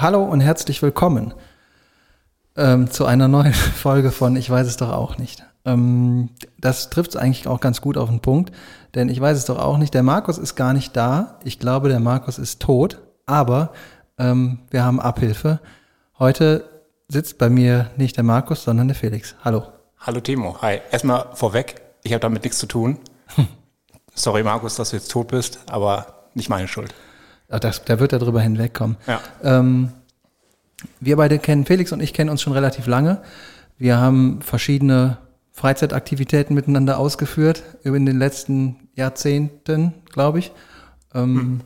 Hallo und herzlich willkommen ähm, zu einer neuen Folge von Ich weiß es doch auch nicht. Ähm, das trifft es eigentlich auch ganz gut auf den Punkt, denn ich weiß es doch auch nicht. Der Markus ist gar nicht da. Ich glaube, der Markus ist tot, aber ähm, wir haben Abhilfe. Heute sitzt bei mir nicht der Markus, sondern der Felix. Hallo. Hallo Timo. Hi. Erstmal vorweg, ich habe damit nichts zu tun. Sorry Markus, dass du jetzt tot bist, aber nicht meine Schuld. Ach, das, da wird er drüber hinwegkommen. Ja. Ähm, wir beide kennen, Felix und ich kennen uns schon relativ lange. Wir haben verschiedene Freizeitaktivitäten miteinander ausgeführt in den letzten Jahrzehnten, glaube ich. Ähm, hm.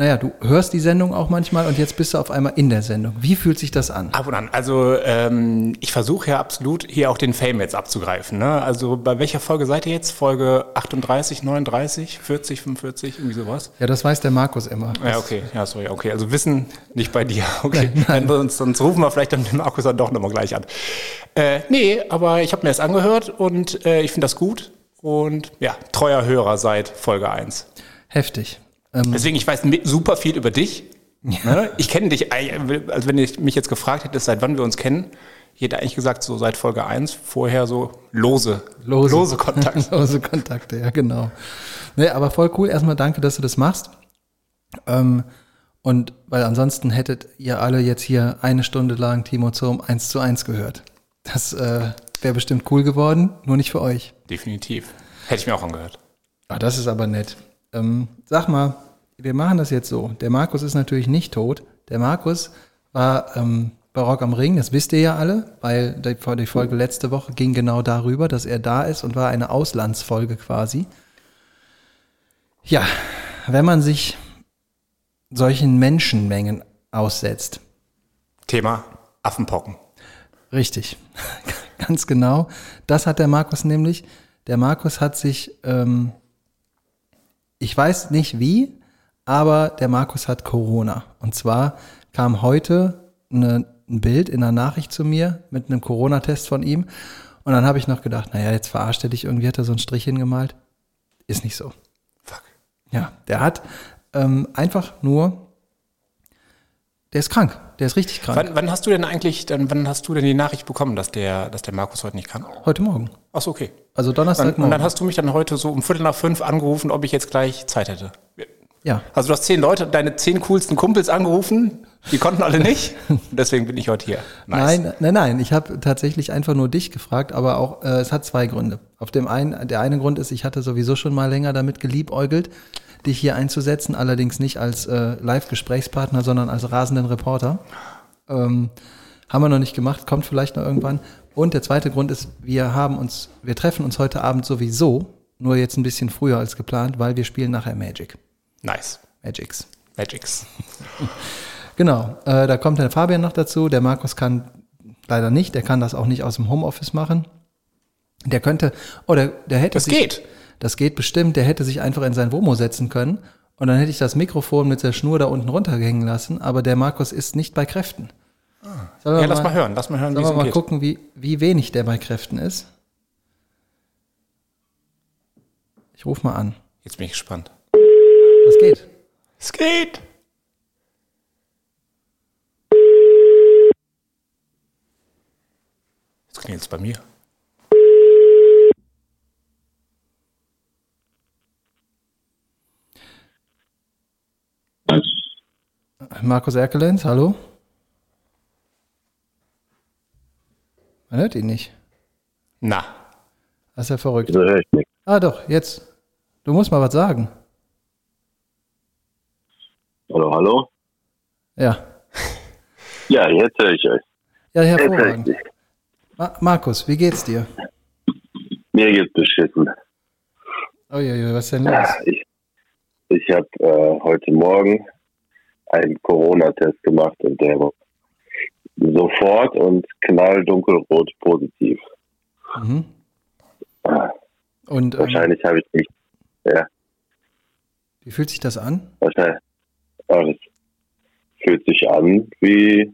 Naja, du hörst die Sendung auch manchmal und jetzt bist du auf einmal in der Sendung. Wie fühlt sich das an? Ab und an. Also ähm, ich versuche ja absolut hier auch den Fame jetzt abzugreifen. Ne? Also bei welcher Folge seid ihr jetzt? Folge 38, 39, 40, 45, irgendwie sowas? Ja, das weiß der Markus immer. Ja, okay. Ja, sorry. Okay, also Wissen nicht bei dir. Okay. Nein, nein. Sonst, sonst rufen wir vielleicht dann den Markus dann doch nochmal gleich an. Äh, nee, aber ich habe mir das angehört und äh, ich finde das gut. Und ja, treuer Hörer seit Folge 1. Heftig. Ähm, Deswegen, ich weiß super viel über dich. Ja. Ne? Ich kenne dich, also wenn ich mich jetzt gefragt hätte, seit wann wir uns kennen, ich hätte eigentlich gesagt, so seit Folge 1, vorher so lose, lose, lose Kontakte. lose Kontakte, ja, genau. Nee, aber voll cool. Erstmal danke, dass du das machst. Ähm, und weil ansonsten hättet ihr alle jetzt hier eine Stunde lang Timo Zurm 1 zu 1 gehört. Das äh, wäre bestimmt cool geworden, nur nicht für euch. Definitiv. Hätte ich mir auch angehört. Ah, das ist aber nett. Ähm, sag mal, wir machen das jetzt so. Der Markus ist natürlich nicht tot. Der Markus war ähm, bei Rock am Ring, das wisst ihr ja alle, weil die, die Folge letzte Woche ging genau darüber, dass er da ist und war eine Auslandsfolge quasi. Ja, wenn man sich solchen Menschenmengen aussetzt. Thema Affenpocken. Richtig, ganz genau. Das hat der Markus nämlich. Der Markus hat sich ähm, ich weiß nicht wie, aber der Markus hat Corona. Und zwar kam heute eine, ein Bild in einer Nachricht zu mir mit einem Corona-Test von ihm. Und dann habe ich noch gedacht, naja, jetzt verarscht er dich irgendwie, hat er so einen Strich hingemalt. Ist nicht so. Fuck. Ja, der hat ähm, einfach nur, der ist krank. Der ist richtig krank. Wann, wann, hast du denn eigentlich, dann, wann hast du denn die Nachricht bekommen, dass der, dass der Markus heute nicht kann? Heute Morgen. Ach so, okay. Also Donnerstag. Und, und dann hast du mich dann heute so um Viertel nach fünf angerufen, ob ich jetzt gleich Zeit hätte. Ja. Also du hast zehn Leute, deine zehn coolsten Kumpels angerufen, die konnten alle nicht. Deswegen bin ich heute hier. Nice. Nein, nein, nein. Ich habe tatsächlich einfach nur dich gefragt, aber auch äh, es hat zwei Gründe. Auf dem einen, der eine Grund ist, ich hatte sowieso schon mal länger damit geliebäugelt dich hier einzusetzen, allerdings nicht als äh, Live-Gesprächspartner, sondern als rasenden Reporter. Ähm, haben wir noch nicht gemacht, kommt vielleicht noch irgendwann. Und der zweite Grund ist, wir haben uns, wir treffen uns heute Abend sowieso, nur jetzt ein bisschen früher als geplant, weil wir spielen nachher Magic. Nice. Magics. Magics. genau, äh, da kommt der Fabian noch dazu. Der Markus kann leider nicht, der kann das auch nicht aus dem Homeoffice machen. Der könnte, oder oh, der hätte das sich, geht. Das geht bestimmt. Der hätte sich einfach in sein Womo setzen können und dann hätte ich das Mikrofon mit der Schnur da unten runterhängen lassen. Aber der Markus ist nicht bei Kräften. Ah. Ja, mal, lass mal hören. Lass mal hören, wie es mal geht. gucken, wie, wie wenig der bei Kräften ist. Ich rufe mal an. Jetzt bin ich gespannt. Was geht? Es geht. Jetzt klingelt es bei mir. Markus Erkelenz, hallo? Man hört ihn nicht. Na. Das ist ja verrückt. Das höre ich nicht. Ah, doch, jetzt. Du musst mal was sagen. Hallo, hallo? Ja. Ja, jetzt höre ich euch. Ja, hervorragend. Ma Markus, wie geht's dir? Mir geht's beschissen. Oh ja, ja, was ist denn los? Ja, ich ich habe äh, heute Morgen einen Corona-Test gemacht und der war sofort und knalldunkelrot positiv. Mhm. Und, ähm, Wahrscheinlich ähm, habe ich nicht. Ja. Wie fühlt sich das an? Wahrscheinlich. Ja, das fühlt sich an wie,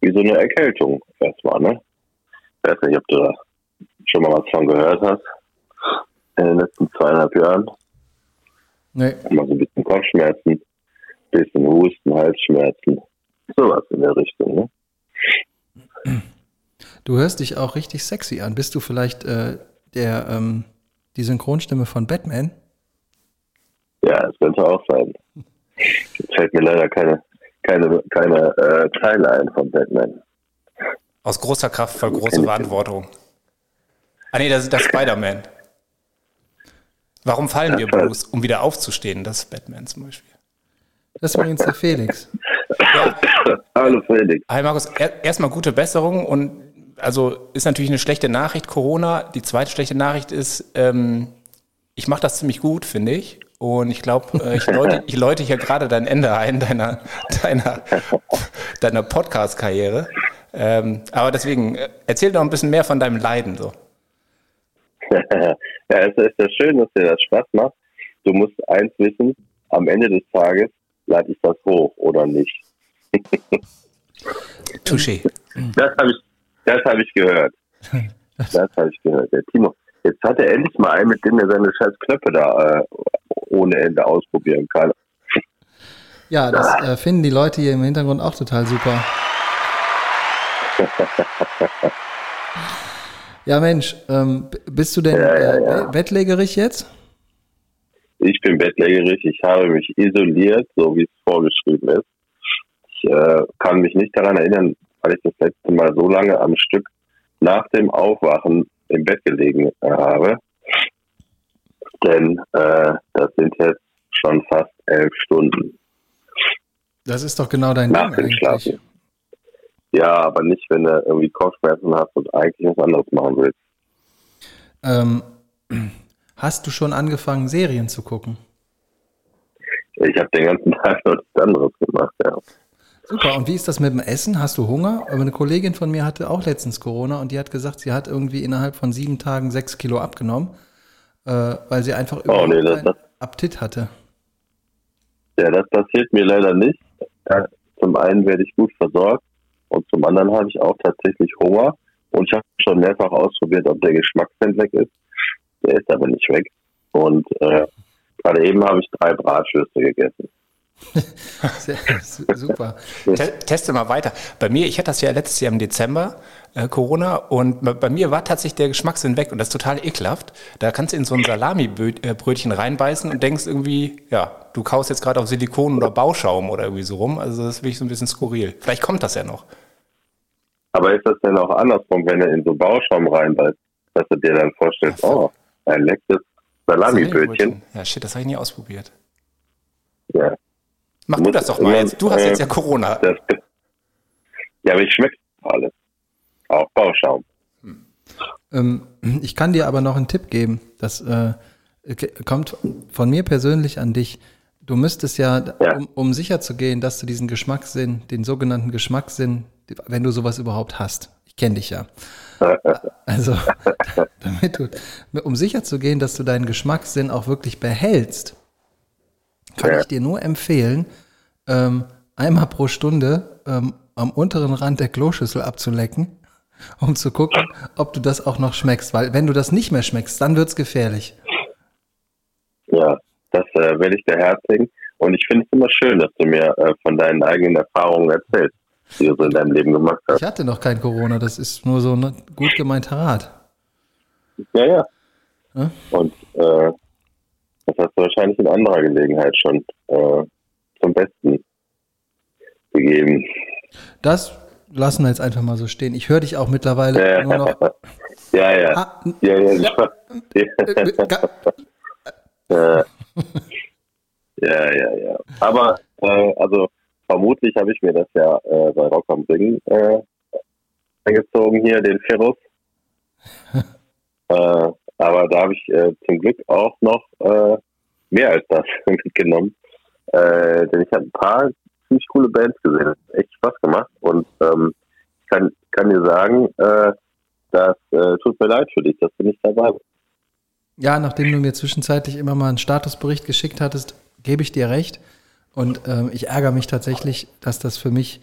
wie so eine Erkältung erstmal, ne? Ich weiß nicht, ob du da schon mal was von gehört hast in den letzten zweieinhalb Jahren. Nee. Immer so ein bisschen Kopfschmerzen bisschen Husten, Halsschmerzen. sowas in der Richtung, ne? Du hörst dich auch richtig sexy an. Bist du vielleicht äh, der ähm, die Synchronstimme von Batman? Ja, es könnte auch sein. Jetzt fällt mir leider keine, keine, keine äh, Teile ein von Batman. Aus großer Kraft voll große Verantwortung. Ah nee, das ist der Spider-Man. Warum fallen wir, Bruce? Um wieder aufzustehen, das ist Batman zum Beispiel. Das ist übrigens der Felix. Ja. Hallo Felix. Hi Markus, erstmal gute Besserung und also ist natürlich eine schlechte Nachricht, Corona. Die zweite schlechte Nachricht ist, ähm, ich mache das ziemlich gut, finde ich. Und ich glaube, äh, ich, läute, ich läute hier gerade dein Ende ein, deiner, deiner, deiner Podcast-Karriere. Ähm, aber deswegen, äh, erzähl doch ein bisschen mehr von deinem Leiden so. ja, es ist ja schön, dass dir das Spaß macht. Du musst eins wissen, am Ende des Tages lade ich das hoch oder nicht. Touché. Das habe ich, das habe ich gehört. Das habe ich gehört. Der Timo, jetzt hat er endlich mal einen, mit dem er seine scheiß Knöpfe da äh, ohne Ende ausprobieren kann. Ja, das äh, finden die Leute hier im Hintergrund auch total super. ja, Mensch, ähm, bist du denn Ja, ja, ja. Äh, bettlägerig jetzt? Ich bin bettlägerig. Ich habe mich isoliert, so wie es vorgeschrieben ist. Äh, kann mich nicht daran erinnern, weil ich das letzte Mal so lange am Stück nach dem Aufwachen im Bett gelegen äh, habe. Denn äh, das sind jetzt schon fast elf Stunden Das ist doch genau dein nach Ding eigentlich. Ja, aber nicht, wenn du irgendwie Kopfschmerzen hast und eigentlich was anderes machen willst. Ähm, hast du schon angefangen, Serien zu gucken? Ich habe den ganzen Tag noch nichts anderes gemacht, ja. Super, und wie ist das mit dem Essen? Hast du Hunger? Aber eine Kollegin von mir hatte auch letztens Corona und die hat gesagt, sie hat irgendwie innerhalb von sieben Tagen sechs Kilo abgenommen, äh, weil sie einfach Oh, nee, das- das- Appetit hatte. Ja, das passiert mir leider nicht. Ja, zum einen werde ich gut versorgt und zum anderen habe ich auch tatsächlich Hunger. Und ich habe schon mehrfach ausprobiert, ob der Geschmackssinn weg ist. Der ist aber nicht weg. Und äh, gerade eben habe ich drei Bratwürste gegessen. Sehr, super. Te teste mal weiter. Bei mir, ich hatte das ja letztes Jahr im Dezember, äh, Corona, und bei- mir war tatsächlich der Geschmackssinn weg und das ist total ekelhaft. Da kannst du in so ein Salami-Brötchen reinbeißen und denkst irgendwie, ja, du kaust jetzt gerade auf Silikon oder Bauschaum oder irgendwie so rum. Also das ist wirklich so ein bisschen skurril. Vielleicht kommt das ja noch. Aber ist das denn auch andersrum, wenn du in so Bauschaum reinbeißt, dass du dir dann vorstellst, so. oh, ein leckeres Salami-Brötchen? Ja, shit, das habe ich nie ausprobiert. Ja, Mach Du das doch mal jetzt. Du hast äh, jetzt ja Corona. das, ja, aber ich schmecke alles. Auch Bauschaum. Ähm, ich kann dir aber noch einen Tipp geben. Das äh, kommt von mir persönlich an dich. Du müsstest ja, Ja. Um, um sicher zu gehen, dass du diesen Geschmackssinn, den sogenannten Geschmackssinn, wenn du sowas überhaupt hast. Ich kenne dich ja. Also, damit du, um sicher zu gehen, dass du deinen Geschmackssinn auch wirklich behältst, kann Ja. ich dir nur empfehlen, ähm, einmal pro Stunde ähm, am unteren Rand der Kloschüssel abzulecken, um zu gucken, ob du das auch noch schmeckst. Weil wenn du das nicht mehr schmeckst, dann wird's gefährlich. Ja, das äh, werde ich der Herz legen. Und ich finde es immer schön, dass du mir äh, von deinen eigenen Erfahrungen erzählst, die du so in deinem Leben gemacht hast. Ich hatte noch kein Corona, das ist nur so ein gut gemeinter Rat. Ja, ja. Ja? Und äh, das hast du wahrscheinlich in anderer Gelegenheit schon äh, zum Besten gegeben. Das lassen wir jetzt einfach mal so stehen. Ich höre dich auch mittlerweile Ja, nur noch. ja, ja. Ah, ja, ja, ja. äh, ga- ja. ja, ja, ja. Aber äh, also vermutlich habe ich mir das ja äh, bei Rock am Ring äh, eingezogen hier, den Ferrus. äh, aber da habe ich äh, zum Glück auch noch äh, mehr als das mitgenommen. Äh, denn ich habe ein paar ziemlich coole Bands gesehen. Das hat echt Spaß gemacht. Und ähm, ich kann, kann dir sagen, äh, das äh, tut mir leid für dich, dass du nicht dabei bist. Ja, nachdem du mir zwischenzeitlich immer mal einen Statusbericht geschickt hattest, gebe ich dir recht. Und ähm, ich ärgere mich tatsächlich, dass das für mich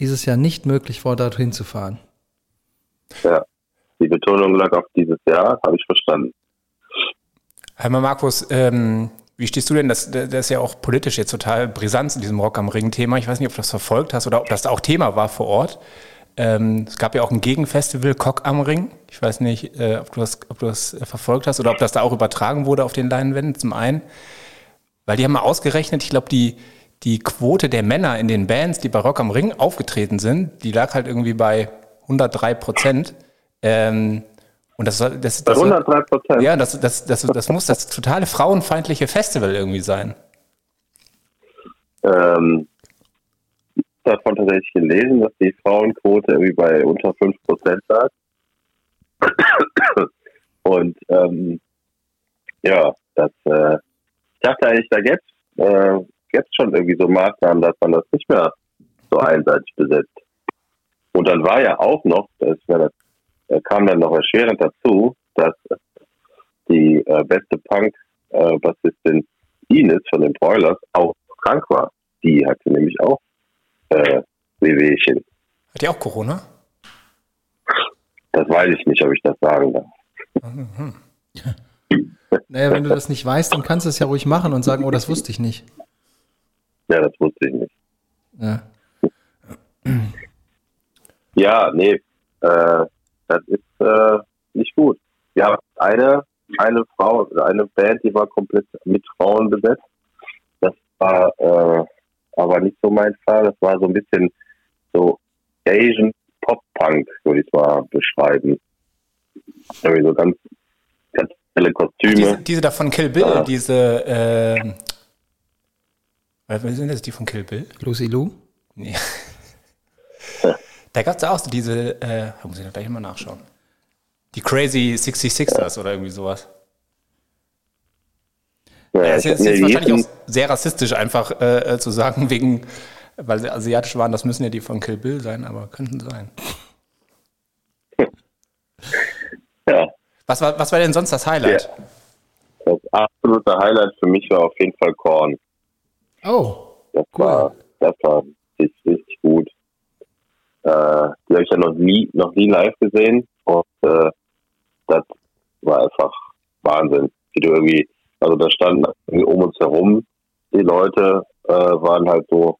dieses Jahr nicht möglich war, dorthin zu fahren. Ja, die Betonung lag auf dieses Jahr, habe ich verstanden. Einmal Markus, ähm, Wie stehst du denn, das, das ist ja auch politisch jetzt total brisant in diesem Rock am Ring-Thema. Ich weiß nicht, ob du das verfolgt hast oder ob das da auch Thema war vor Ort. Ähm, es gab ja auch ein Gegenfestival, Cock am Ring. Ich weiß nicht, äh, ob, du das, ob du das verfolgt hast oder ob das da auch übertragen wurde auf den Leinwänden. Zum einen, weil die haben mal ausgerechnet, ich glaube, die, die Quote der Männer in den Bands, die bei Rock am Ring aufgetreten sind, die lag halt irgendwie bei 103 Prozent. Ähm, und das, das, das, Bei 103 Prozent. Ja, das, das, das, das muss das totale frauenfeindliche Festival irgendwie sein. Ähm, ich habe davon tatsächlich gelesen, dass die Frauenquote irgendwie bei unter 5 Prozent lag. Und ähm, ja, das, äh, ich dachte eigentlich, da gäbe es äh, gäb's schon irgendwie so Maßnahmen, dass man das nicht mehr so einseitig besetzt. Und dann war ja auch noch, das, das äh, kam dann noch erschwerend dazu, dass die äh, beste Punk-Bassistin Ines von den Broilers auch krank war. Die hatte nämlich auch äh, Wehwehchen. Hat die auch Corona? Das weiß ich nicht, ob ich das sagen darf. Mhm. naja, wenn du das nicht weißt, dann kannst du es ja ruhig machen und sagen, oh, das wusste ich nicht. Ja, das wusste ich nicht. Ja, ja nee, äh, das ist äh, nicht gut. Wir haben eine, eine Frau, eine Band, die war komplett mit Frauen besetzt. Das war äh, aber nicht so mein Fall. Das war so ein bisschen so Asian Pop-Punk, würde ich mal beschreiben. Irgendwie so ganz, ganz helle Kostüme. Diese, diese da von Kill Bill, ja. diese, äh, was sind das, die von Kill Bill? Lucy Lou? Nee. Da gab es auch so diese, äh, muss ich gleich mal nachschauen. Die Crazy 66ers oder irgendwie sowas. Ja, ja, ist jetzt, jetzt wahrscheinlich auch sehr rassistisch einfach äh, zu sagen, wegen, weil sie asiatisch waren, das müssen ja die von Kill Bill sein, aber könnten sein. Ja. Was war, was war denn sonst das Highlight? Ja. Das absolute Highlight für mich war auf jeden Fall Korn. Oh. Das cool. war, das war richtig, richtig gut. Äh, die habe ich ja noch nie, noch nie live gesehen und äh, das war einfach Wahnsinn. Wie du irgendwie, also da standen um uns herum die Leute, äh, waren halt so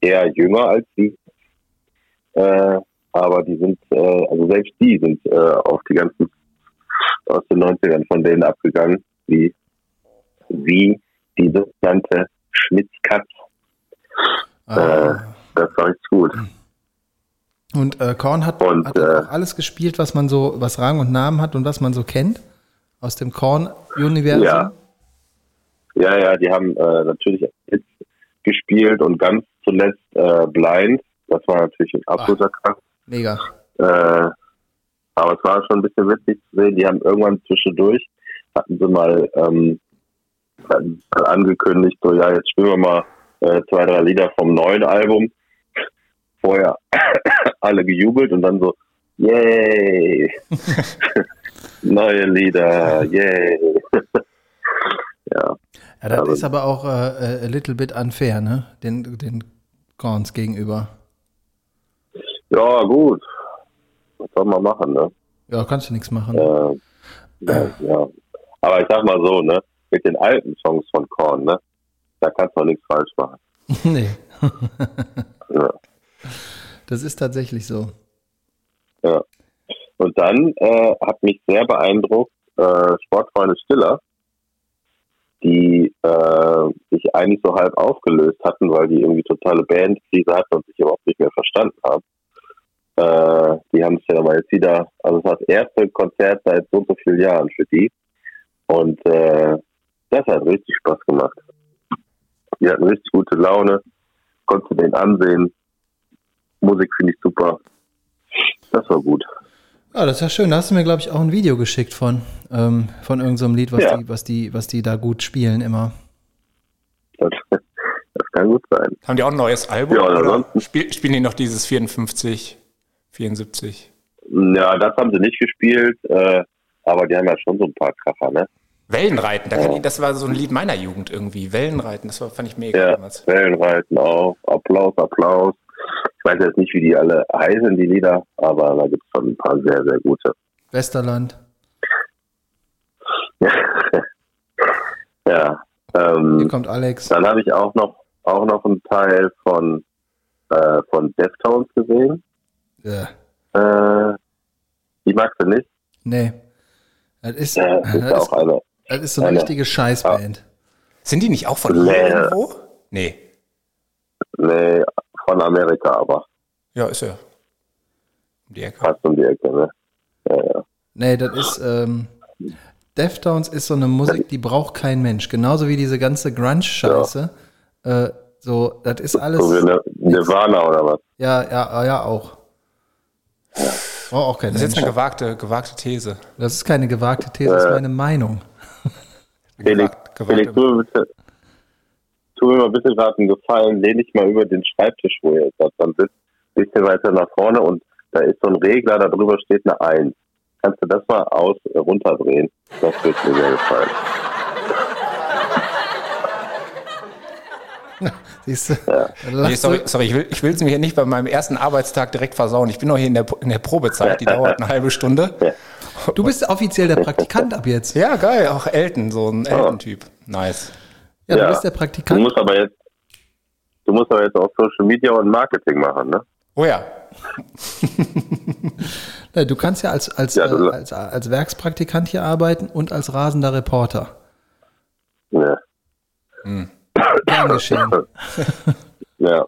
eher jünger als die. Äh, aber die sind, äh, also selbst die sind äh, auf die ganzen aus den 90ern von denen abgegangen, wie, wie die sogenannte Schmitzkatz. Ah. Äh, das war richtig gut. Und äh, Korn hat, und, hat äh, auch alles gespielt, was man so, was Rang und Namen hat und was man so kennt aus dem Korn-Universum. Ja. ja, ja, die haben äh, natürlich Hits gespielt und ganz zuletzt äh, Blind. Das war natürlich ein absoluter Kraft. Mega. Äh, aber es war schon ein bisschen witzig zu sehen. Die haben irgendwann zwischendurch hatten sie mal, ähm, hatten mal angekündigt, so ja, jetzt spielen wir mal äh, zwei, drei Lieder vom neuen Album vorher alle gejubelt und dann so, yay, neue Lieder, yay. ja. Ja, das also, ist aber auch äh, a little bit unfair, ne? Den, den Korns gegenüber. Ja, gut. Was soll man machen, ne? Ja, kannst du nichts machen. Äh, ja, ja. Aber ich sag mal so, ne? Mit den alten Songs von Korn, ne? Da kannst du auch nichts falsch machen. nee. ja. Das ist tatsächlich so. Ja. Und dann äh, hat mich sehr beeindruckt äh, Sportfreunde Stiller, die äh, sich eigentlich so halb aufgelöst hatten, weil die irgendwie totale Bandkrise hatten und sich überhaupt nicht mehr verstanden haben. Äh, die haben es ja aber jetzt wieder, also es war das erste Konzert seit so und so vielen Jahren für die. Und äh, das hat richtig Spaß gemacht. Die hatten richtig gute Laune, konntest den ansehen, Musik finde ich super. Das war gut. Ja, das ist ja schön. Da hast du mir, glaube ich, auch ein Video geschickt von, ähm, von irgendeinem so Lied, was, ja. die, was, die, was die da gut spielen immer. Das, das kann gut sein. Haben die auch ein neues Album? Ja, oder spiel, spielen die noch dieses 54, 74? Ja, das haben sie nicht gespielt, äh, aber die haben ja schon so ein paar Kracher, ne? Wellenreiten, da ja. ich, das war so ein Lied meiner Jugend irgendwie. Wellenreiten, das war, fand ich mega ja, damals. Wellenreiten auch. Applaus, Applaus. Ich weiß jetzt nicht, wie die alle heißen, die Lieder, aber da gibt es schon ein paar sehr, sehr gute. Westerland. ja. Ähm, Hier kommt Alex. dann habe ich auch noch auch noch einen Teil von äh, von Deftones gesehen. Ja. Äh, die magst du nicht? Nee. Das ist, Ja, das ist das auch ist, eine. das ist so eine eine- richtige Scheißband. Sind die nicht auch von Nee. irgendwo? Nee. Nee, von Amerika, aber Ja, ist ja. Um die Ecke. fast um die Ecke, ne? Ja, ja. Nee, das ist, ähm, Deftones ist so eine Musik, die braucht kein Mensch. Genauso wie diese ganze Grunge-Scheiße. Äh, so, das ist alles. So wie Nirvana oder was? Ja, ja, ja, auch. Braucht auch kein Das ist jetzt eine gewagte, gewagte These. Das ist keine gewagte These, das ist meine Meinung. Felix, Gewagt- gewagte- Felix, bitte, tu mir mal bitte gerade einen Gefallen, lehn dich mal über den Schreibtisch, wo ihr jetzt seid. Dann sitzt ein bisschen weiter nach vorne und da ist so ein Regler, da drüber steht eine 1. Kannst du das mal aus äh, runterdrehen? Das wird mir sehr gefallen. Siehst du? Dann Nee, sorry, sorry, ich will ich will es mir hier nicht bei meinem ersten Arbeitstag direkt versauen. Ich bin noch hier in der, in der Probezeit, die dauert eine halbe Stunde. Du bist offiziell der Praktikant ab jetzt. Ja, geil, auch Elton, so ein Elton-Typ. Nice. Ja, du Ja. bist der Du Praktikant. musst aber jetzt, du musst aber jetzt auch Social Media und Marketing machen, ne? Oh ja, Du kannst ja als, als, Ja, du- äh, als, als Werkspraktikant hier arbeiten und als rasender Reporter. Ja. Gern geschehen. Ja.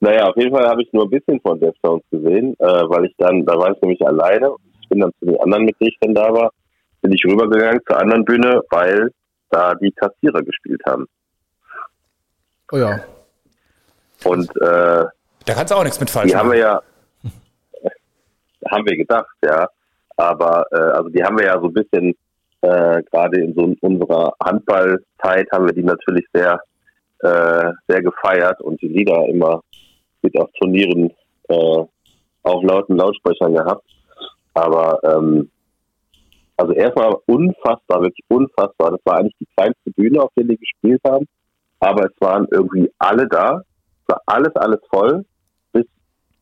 naja, auf jeden Fall habe ich nur ein bisschen von Deftones gesehen, äh, weil ich dann, da war ich nämlich alleine. Ich bin dann zu den anderen, mit denen ich dann da war, bin ich rübergegangen zur anderen Bühne, weil da die Kassierer gespielt haben. Oh ja. Und äh, da kannst du auch nichts mit falsch die haben wir machen. ja, haben wir gedacht, ja. Aber äh, also die haben wir ja so ein bisschen, äh, gerade in so unserer Handballzeit haben wir die natürlich sehr, äh, sehr gefeiert und die Lieder immer mit auf Turnieren äh, auf lauten Lautsprechern gehabt. Aber ähm, also erstmal unfassbar, wirklich unfassbar. Das war eigentlich die kleinste Bühne, auf der die gespielt haben. Aber es waren irgendwie alle da. Es war alles, alles voll. Bis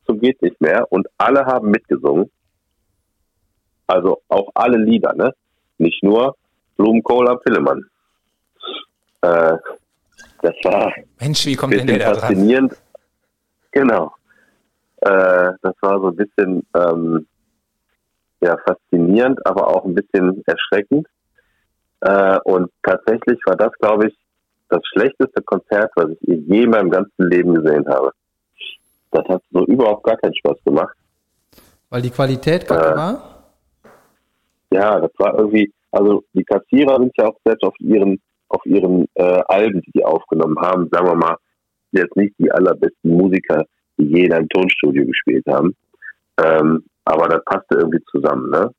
zum geht nicht mehr. Und alle haben mitgesungen. Also auch alle Lieder, ne? Nicht nur Blumenkohl am Pillemann. Äh, das war Mensch, wie kommt denn der da dran? faszinierend. Genau. Äh, das war so ein bisschen ähm, ja, faszinierend, aber auch ein bisschen erschreckend. Äh, und tatsächlich war das, glaube ich, das schlechteste Konzert, was ich je in meinem ganzen Leben gesehen habe. Das hat so überhaupt gar keinen Spaß gemacht. Weil die Qualität kacke Äh. war? Ja, das war irgendwie, also die Kassierer sind ja auch selbst auf ihren, auf ihren äh, Alben, die die aufgenommen haben, sagen wir mal, jetzt nicht die allerbesten Musiker, die je in einem Tonstudio gespielt haben. Ähm, aber das passte irgendwie zusammen, ne?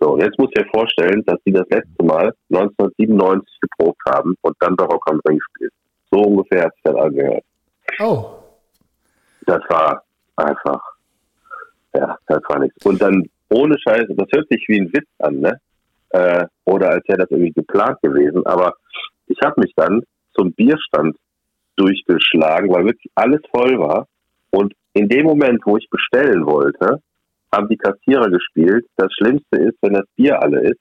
So, jetzt muss ich dir vorstellen, dass die das letzte Mal 1997 geprobt haben und dann Barock am Ring gespielt. So ungefähr hat sich das angehört. Oh. Das war einfach, ja, das war nichts. Und dann ohne Scheiße, das hört sich wie ein Witz an, ne? Äh, oder als wäre das irgendwie geplant gewesen. Aber ich habe mich dann zum Bierstand durchgeschlagen, weil wirklich alles voll war. Und in dem Moment, wo ich bestellen wollte, haben die Kassierer gespielt. Das Schlimmste ist, wenn das Bier alle ist.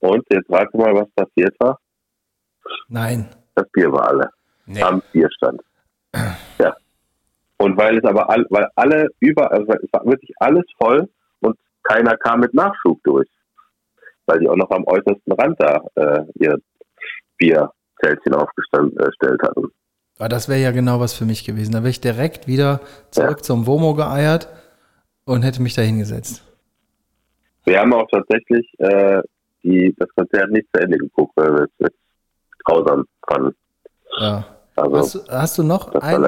Und jetzt rate mal, was passiert war. Nein. Das Bier war alle Nee. am Bierstand. Ja. Und weil es aber all, weil alle über, also es war wirklich alles voll und keiner kam mit Nachschub durch. Weil die auch noch am äußersten Rand da äh, ihr Bierzeltchen aufgestellt hatten. Aber das wäre ja genau was für mich gewesen. Da wäre ich direkt wieder zurück zum Womo geeiert und hätte mich da hingesetzt. Wir haben auch tatsächlich äh, die, das Konzert nicht zu Ende geguckt, weil wir es jetzt grausam fanden. Ja. Also, Hast, du- hast du noch ein,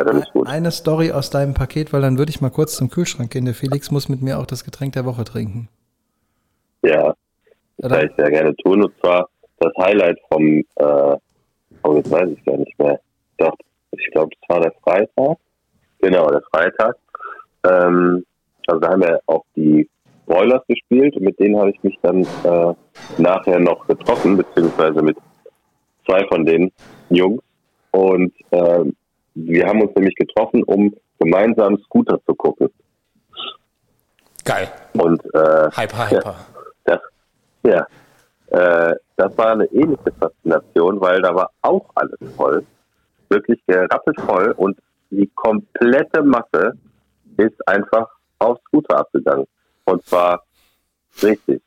eine Story aus deinem Paket? Weil dann würde ich mal kurz zum Kühlschrank gehen. Der Felix muss mit mir auch das Getränk der Woche trinken. ja, das kann ich sehr gerne tun. Und zwar das Highlight vom, äh, oh, jetzt weiß ich gar nicht mehr. Doch, ich glaube, es war der Freitag. Genau, der Freitag. Ähm, also da haben wir auch die Broilers gespielt und mit denen habe ich mich dann äh, nachher noch getroffen, beziehungsweise mit zwei von den Jungs. Und ähm, wir haben uns nämlich getroffen, um gemeinsam Scooter zu gucken. Geil. Und äh, Hyper, hyper. das, ja. Äh, das war eine ähnliche Faszination, weil da war auch alles voll. Wirklich gerappelt voll und die komplette Masse ist einfach aufs Scooter abgegangen. Und zwar richtig.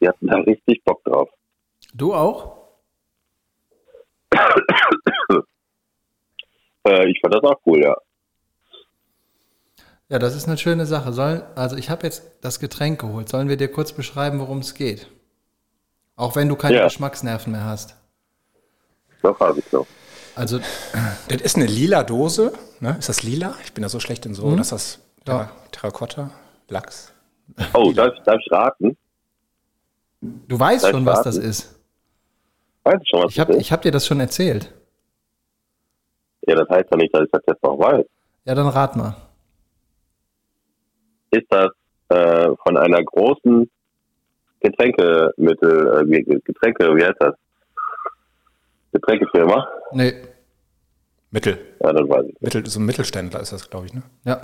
Die hatten da richtig Bock drauf. Du auch? Äh, ich fand das auch cool, ja. Ja, das ist eine schöne Sache. Soll, also ich habe jetzt das Getränk geholt. Sollen wir dir kurz beschreiben, worum es geht? Auch wenn du keine Ja. Geschmacksnerven mehr hast. Doch, habe ich noch. Also, Das ist eine lila Dose. Ne? Ist das lila? Ich bin da so schlecht in so. Das ist das Terra Terrakotta? Lachs? Oh, darf, darf ich raten? du weißt ich schon, was das ist. Weißt du schon, was Ich habe das ist? ich hab dir das schon erzählt. Ja, das heißt ja nicht, dass ich das jetzt noch weiß. Ja, dann rat mal. Ist das äh, von einer großen Getränkemittel, äh, Ge- Getränke, wie heißt das? Getränkefirma? Nee, Mittel. Ja, dann weiß ich. Mittel. So ein Mittelständler ist das, glaube ich. Ne? ja.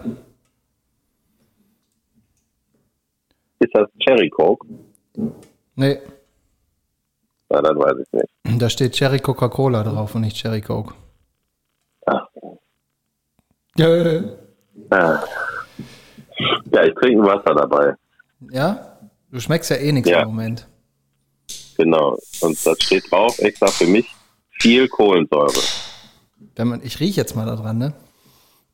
Ist das Cherry Coke? Nee, Ja, dann weiß ich nicht. da steht Cherry Coca-Cola drauf und nicht Cherry Coke. Ach. Ja? Ah. Ja, ich trinke Wasser dabei. Ja? Du schmeckst ja eh nichts Ja. im Moment. Genau. Und das steht drauf, extra für mich, viel Kohlensäure. Wenn man, ich rieche jetzt mal da dran, ne?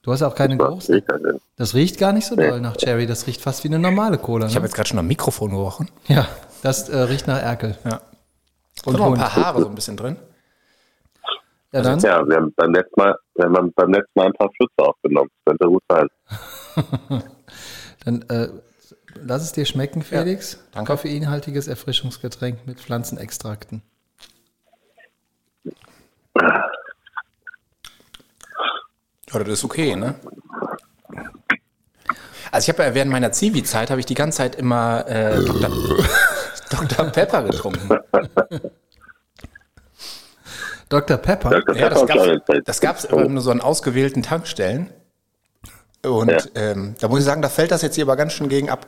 Du hast auch keine Was großen. riecht das riecht gar nicht so doll nach Cherry. Das riecht fast wie eine normale Cola. Ich habe Ne? jetzt gerade schon am Mikrofon gerochen. Ja, das äh, riecht nach Erkel. Ja. Und noch ein paar Haare so ein bisschen drin. Ja, dann. Ja, wir haben beim letzten Mal, wir haben beim letzten Mal ein paar Schütze aufgenommen. Das könnte gut sein. Dann äh, lass es dir schmecken, Felix. danke. Koffeinhaltiges Erfrischungsgetränk mit Pflanzenextrakten. Ja, das ist okay, ne? Also ich habe ja während meiner Zivi-Zeit habe ich die ganze Zeit immer äh, Dr. Dr. Pepper getrunken. Dr. Pepper. Dr. Ja, das gab's, das gab's aber nur so an ausgewählten Tankstellen. Und Ja. ähm, da muss ich sagen, da fällt das jetzt hier aber ganz schön gegen ab.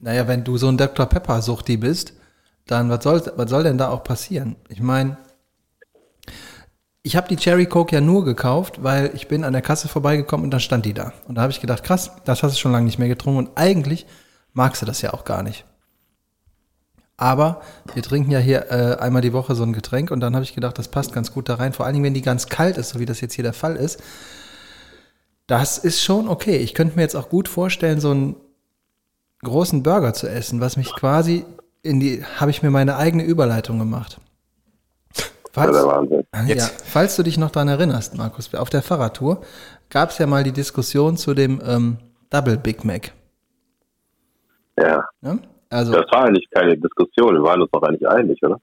Naja, wenn du so ein Dr. Pepper-Suchti bist, dann was soll, was soll denn da auch passieren? Ich meine, ich habe die Cherry Coke ja nur gekauft, weil ich bin an der Kasse vorbeigekommen und dann stand die da. Und da habe ich gedacht, krass, das hast du schon lange nicht mehr getrunken und eigentlich magst du das ja auch gar nicht. Aber wir trinken ja hier äh, einmal die Woche so ein Getränk und dann habe ich gedacht, das passt ganz gut da rein. Vor allen Dingen, wenn die ganz kalt ist, so wie das jetzt hier der Fall ist. Das ist schon okay. Ich könnte mir jetzt auch gut vorstellen, so einen großen Burger zu essen, was mich quasi in die, habe ich mir meine eigene Überleitung gemacht. Das ist Falls, der Wahnsinn. ja, Jetzt. falls du dich noch daran erinnerst, Markus, auf der Fahrradtour gab es ja mal die Diskussion zu dem ähm, Double Big Mac. Ja. Ne? Also, Das war eigentlich keine Diskussion. Wir waren uns doch eigentlich einig, oder?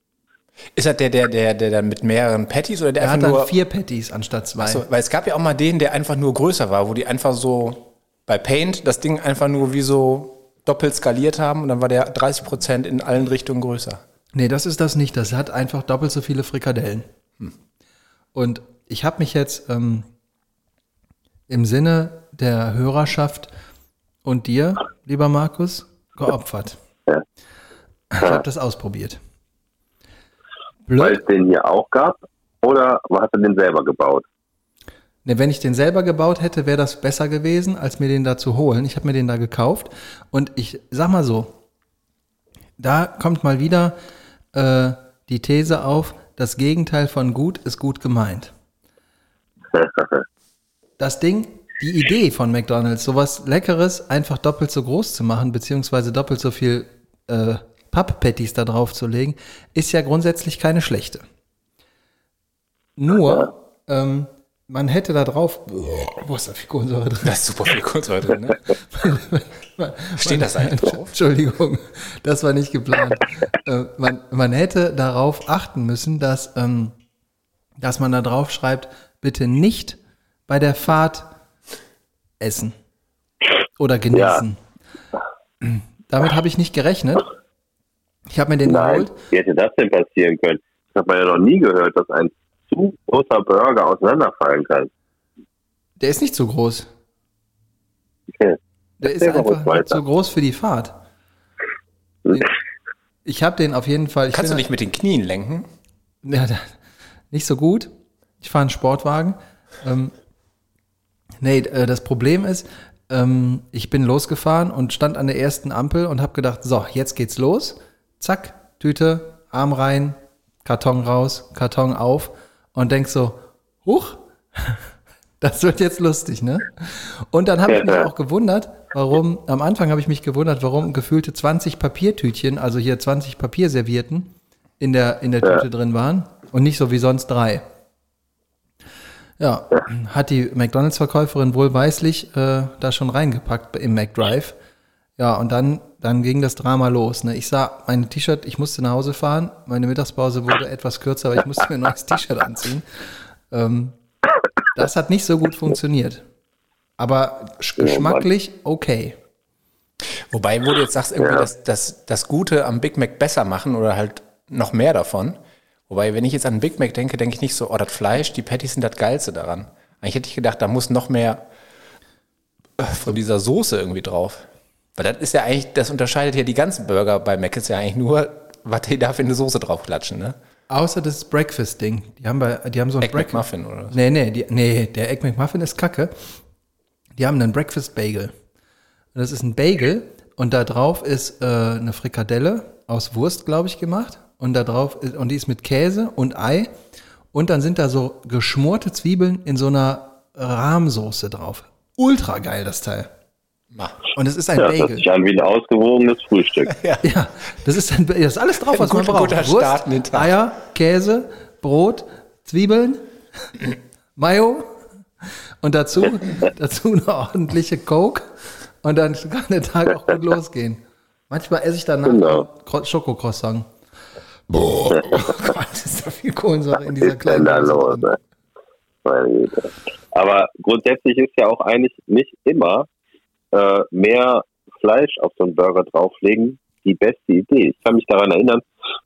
Ist das der, der, der, der dann mit mehreren Patties oder der er hat einfach dann nur. vier Patties anstatt zwei. So, weil es gab ja auch mal den, der einfach nur größer war, wo die einfach so bei Paint das Ding einfach nur wie so doppelt skaliert haben und dann war der 30% in allen Richtungen größer. Nee, das ist das nicht. Das hat einfach doppelt so viele Frikadellen. Und ich habe mich jetzt ähm, im Sinne der Hörerschaft und dir, lieber Markus, geopfert. Ja. Ich habe das ausprobiert. Weil Blöd. es den hier auch gab? Oder hast du den selber gebaut? Ne, wenn ich den selber gebaut hätte, wäre das besser gewesen, als mir den da zu holen. Ich habe mir den da gekauft und ich sag mal so, da kommt mal wieder äh, die These auf, das Gegenteil von gut ist gut gemeint. Das Ding, die Idee von McDonald's, sowas Leckeres einfach doppelt so groß zu machen, beziehungsweise doppelt so viel äh, Papp-Patties da drauf zu legen, ist ja grundsätzlich keine schlechte. Nur, ähm, man hätte da drauf, wo ist da viel Kohlensäure drin? Da ist super viel Kohlensäure drin, ne? Steht das eigentlich drauf? Entschuldigung, das war nicht geplant. äh, man, man hätte darauf achten müssen, dass, ähm, dass man da drauf schreibt, bitte nicht bei der Fahrt essen oder genießen. Damit habe ich nicht gerechnet. Ich habe mir den Nein, geholt. wie hätte das denn passieren können? Ich habe ja noch nie gehört, dass ein zu großer Burger auseinanderfallen kann. Der ist nicht so groß. Okay. Der ist einfach zu groß für die Fahrt. Den, Ich habe den auf jeden Fall. Kannst du nicht mit den Knien lenken? Ja, nicht so gut. Ich fahre einen Sportwagen. Ähm, nee, äh, das Problem ist, ähm, ich bin losgefahren und stand an der ersten Ampel und habe gedacht, so, jetzt geht's los. Zack, Tüte, Arm rein, Karton raus, Karton auf und denk so, huch, das wird jetzt lustig, ne? Und dann habe ich mich auch gewundert, warum, am Anfang habe ich mich gewundert, warum gefühlte 20 Papiertütchen, also hier 20 Papierservietten in der, in der Tüte drin waren und nicht so wie sonst drei. Ja, hat die McDonalds-Verkäuferin wohlweislich äh, da schon reingepackt im McDrive. Ja, und dann, dann ging das Drama los. Ne? Ich sah mein T-Shirt, ich musste nach Hause fahren. Meine Mittagspause wurde etwas kürzer, aber ich musste mir ein neues T-Shirt anziehen. Ähm, das hat nicht so gut funktioniert. Aber sch- geschmacklich okay. Wobei, wo du jetzt sagst, irgendwie Ja. das, das, das Gute am Big Mac besser machen oder halt noch mehr davon. Wobei, wenn ich jetzt an Big Mac denke, denke ich nicht so, oh, das Fleisch, die Patties sind das Geilste daran. Eigentlich hätte ich gedacht, da muss noch mehr äh, von dieser Soße irgendwie drauf. Weil das ist ja eigentlich, das unterscheidet ja die ganzen Burger bei Mac ist ja eigentlich nur, was die da für eine Soße draufklatschen, ne? Außer das Breakfast-Ding. Die haben, bei, die haben so ein Egg Breakfast. McMuffin oder so. Nee, nee, die, nee, der Egg McMuffin ist kacke. Die haben einen Breakfast Bagel. Und Das ist ein Bagel und da drauf ist äh, eine Frikadelle aus Wurst, glaube ich, gemacht. Und da drauf ist, und die ist mit Käse und Ei. Und dann sind da so geschmorte Zwiebeln in so einer Rahmsoße drauf. Ultra geil, das Teil. Und es ist ein Ja, das hört Bagel. sich an wie ein ausgewogenes Frühstück. Ja, das ist, ein, das ist alles drauf, was Ein man braucht. guter Start in den Tag. Eier, Käse, Brot, Zwiebeln, Mayo und dazu, dazu eine ordentliche Coke und dann kann der Tag auch gut losgehen. Manchmal esse ich danach Genau. Kro- Schokocroissant. Boah, oh Gott, ist da viel Kohlensäure in dieser kleinen Dose los? drin. Ne? Meine Güte. Aber grundsätzlich ist ja auch eigentlich nicht immer äh, mehr Fleisch auf so einen Burger drauflegen die beste Idee. Ich kann mich daran erinnern,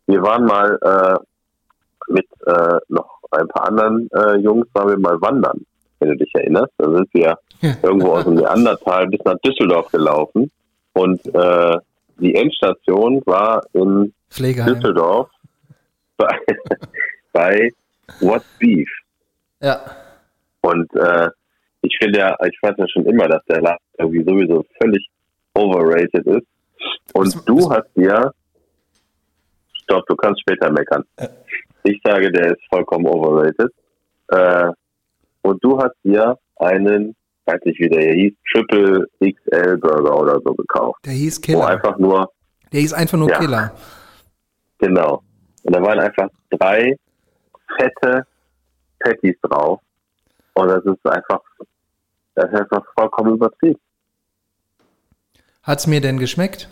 wir waren mal äh, mit äh, noch ein paar anderen äh, Jungs, waren wir mal wandern, wenn du dich erinnerst. Da sind wir irgendwo aus dem Neandertal bis nach Düsseldorf gelaufen und äh, die Endstation war in Pflegeheim. Düsseldorf bei, bei What's Beef. Ja, Und äh, ich finde ja, ich fand ja schon immer, dass der Laden irgendwie sowieso völlig overrated ist. Und Das- du das- hast ja, stopp, du kannst später meckern. Äh. Ich sage, der ist vollkommen overrated. Äh, und du hast dir einen, weiß nicht wie der hieß, Triple XL Burger oder so gekauft. der hieß Wo Killer. einfach nur, Der hieß einfach nur Ja. Killer. Genau. Und da waren einfach drei fette Patties drauf. Und das ist einfach, das ist einfach vollkommen übertrieben. Hat's mir denn geschmeckt?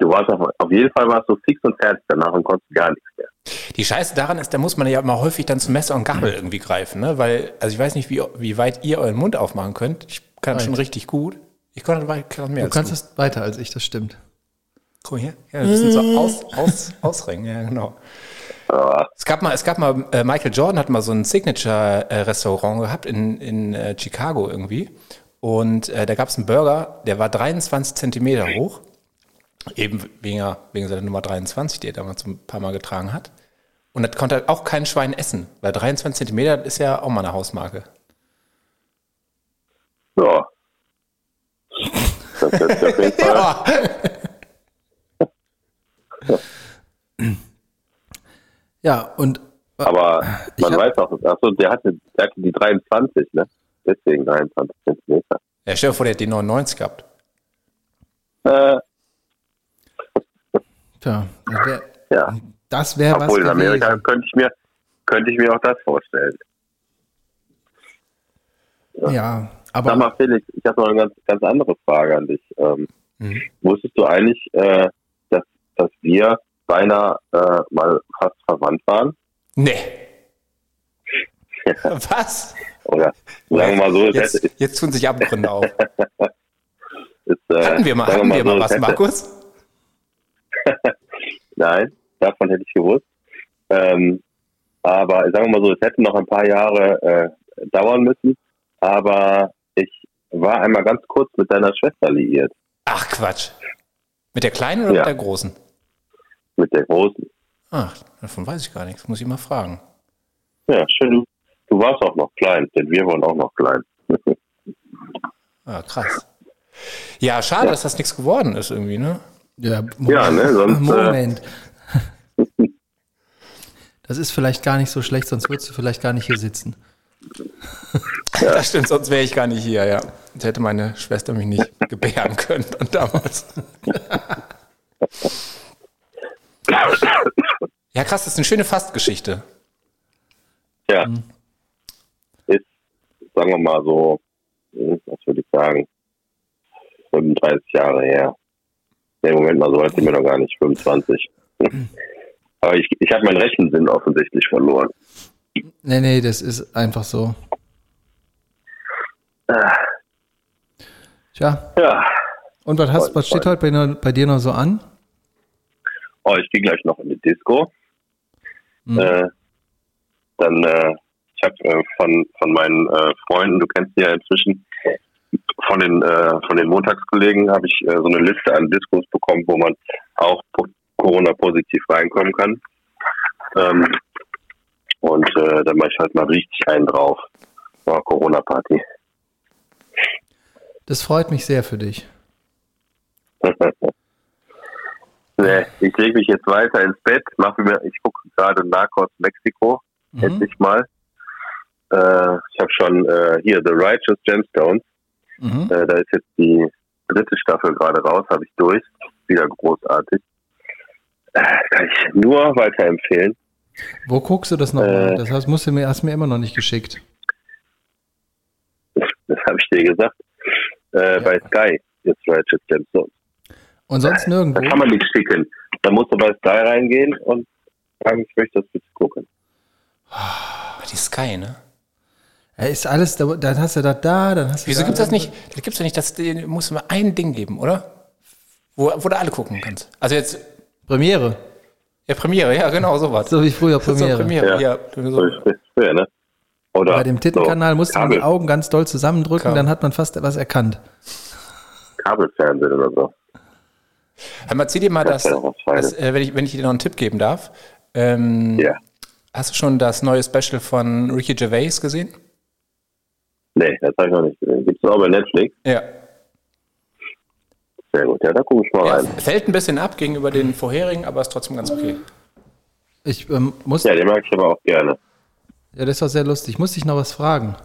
Du warst auf, auf jeden Fall warst du fix und fertig danach und konntest gar nichts mehr. Die Scheiße daran ist, da muss man ja immer häufig dann zum Messer und Gabel irgendwie greifen, ne? Weil, also ich weiß nicht, wie, wie weit ihr euren Mund aufmachen könnt. Ich kann Weit. schon richtig gut. Ich kann, kann mehr Du als kannst es weiter als ich, das stimmt. Guck hier. Ja, ein bisschen so aus, aus, ausrengen, ja, genau. Es gab mal, es gab mal, äh, Michael Jordan hat mal so ein Signature-Restaurant gehabt in, in äh, Chicago irgendwie. Und äh, da gab es einen Burger, der war 23 Zentimeter hoch. Eben wegen, wegen seiner Nummer 23, die er damals ein paar Mal getragen hat. Und das konnte auch kein Schwein essen, weil 23 Zentimeter ist ja auch mal eine Hausmarke. ja. Das ist auf jeden Fall. Ja. Ja, und Aber Ich man hab- weiß auch, achso, der hatte, der hatte die 23, ne? Deswegen 23 Zentimeter. ja, stell dir vor, der hat die 99 gehabt. Äh, tja, das wäre ja. das wär was Obwohl in Amerika gewesen. könnte ich mir, könnte ich mir auch das vorstellen. Ja, aber Sag mal, Felix, ich habe noch eine ganz, ganz andere Frage an dich. Ähm, Mhm. Wusstest du eigentlich, äh, dass, dass wir beinahe äh, mal fast verwandt waren? Nee. Was? Oder sagen wir mal so, Jetzt, hätte, jetzt tun sich Abgründe auf. es, äh, Hatten wir mal, hatten wir so, mal es was, hätte- Markus? Nein, davon hätte ich gewusst. Ähm, aber sagen wir mal so, es hätte noch ein paar Jahre äh, dauern müssen. Aber ich war einmal ganz kurz mit deiner Schwester liiert. Ach Quatsch. Mit der kleinen oder Ja. mit der großen? Mit der großen. Ach, davon weiß ich gar nichts. Muss ich mal fragen. Ja, schön. Du warst auch noch klein, denn wir waren auch noch klein. Ah, krass. Ja, schade, dass das nichts geworden ist irgendwie, ne? Ja, Ja, ne, sonst, äh, Moment. Das ist vielleicht gar nicht so schlecht, sonst würdest du vielleicht gar nicht hier sitzen. Das stimmt, sonst wäre ich gar nicht hier, ja. Sonst hätte meine Schwester mich nicht gebären können dann damals. Ja, krass, das ist eine schöne Fastgeschichte. Ja. Ist, sagen wir mal so, was würde ich sagen, 35 Jahre her. Nee, Moment mal, so alt sind wir noch gar nicht, 25. Aber ich, ich habe meinen rechten Sinn offensichtlich verloren. Nee, nee, das ist einfach so. Tja, Ja. und was, hast, was steht heute bei, bei dir noch so an? Oh, ich gehe gleich noch in die Disco. Mhm. Äh, dann, äh, ich habe äh, von, von meinen äh, Freunden, du kennst die ja inzwischen, von den, äh, von den Montagskollegen habe ich so eine Liste an Discos bekommen, wo man auch po- Corona-positiv reinkommen kann. Ähm, und äh, dann mache ich halt mal richtig einen drauf. War Corona-Party. Das freut mich sehr für dich. nee, ich lege mich jetzt weiter ins Bett, mache mir, ich gucke gerade Narcos Mexiko, Mhm. endlich mal. Äh, ich habe schon äh, hier The Righteous Gemstones. Mhm. Äh, da ist jetzt die dritte Staffel gerade raus, habe ich durch. Wieder großartig. Äh, kann ich nur weiterempfehlen. Wo guckst du das noch? Äh. das heißt, musst du mir, hast du mir immer noch nicht geschickt. Das, das habe ich dir gesagt. Äh, Bei Sky ist Righteous Gemstones. Und sonst Da nirgendwo? kann man nichts schicken. Da musst du bei Sky reingehen und sagen, ich möchte das bitte gucken. Die Sky, ne? Ja, ist alles, da, dann hast du das da, dann hast du Wieso da, gibt's das nicht? Da gibt's doch nicht, das da muss mal ein Ding geben, oder? Wo, wo du alle gucken kannst. Also jetzt, Premiere, ja, Premiere, ja, genau, sowas. so wie früher So Premiere. Premiere, ja. So es früher, ne? Oder Bei dem Titelkanal so, musste man die Augen ganz doll zusammendrücken, Kabel. dann hat man fast etwas erkannt. Kabelfernsehen oder so. Hör mal, zieh dir mal das, Das äh, wenn, ich, wenn ich dir noch einen Tipp geben darf. Ähm, Ja. Hast du schon das neue Special von Ricky Gervais gesehen? Nee, das habe ich noch nicht gesehen. Gibt es auch bei Netflix? Ja. Sehr gut. Ja, da gucke ich mal ja. rein. Fällt ein bisschen ab gegenüber den vorherigen, aber ist trotzdem ganz okay. Ich ähm, muss, Ja, ja, den mag ich aber auch gerne. das war sehr lustig. Ich muss dich noch was fragen.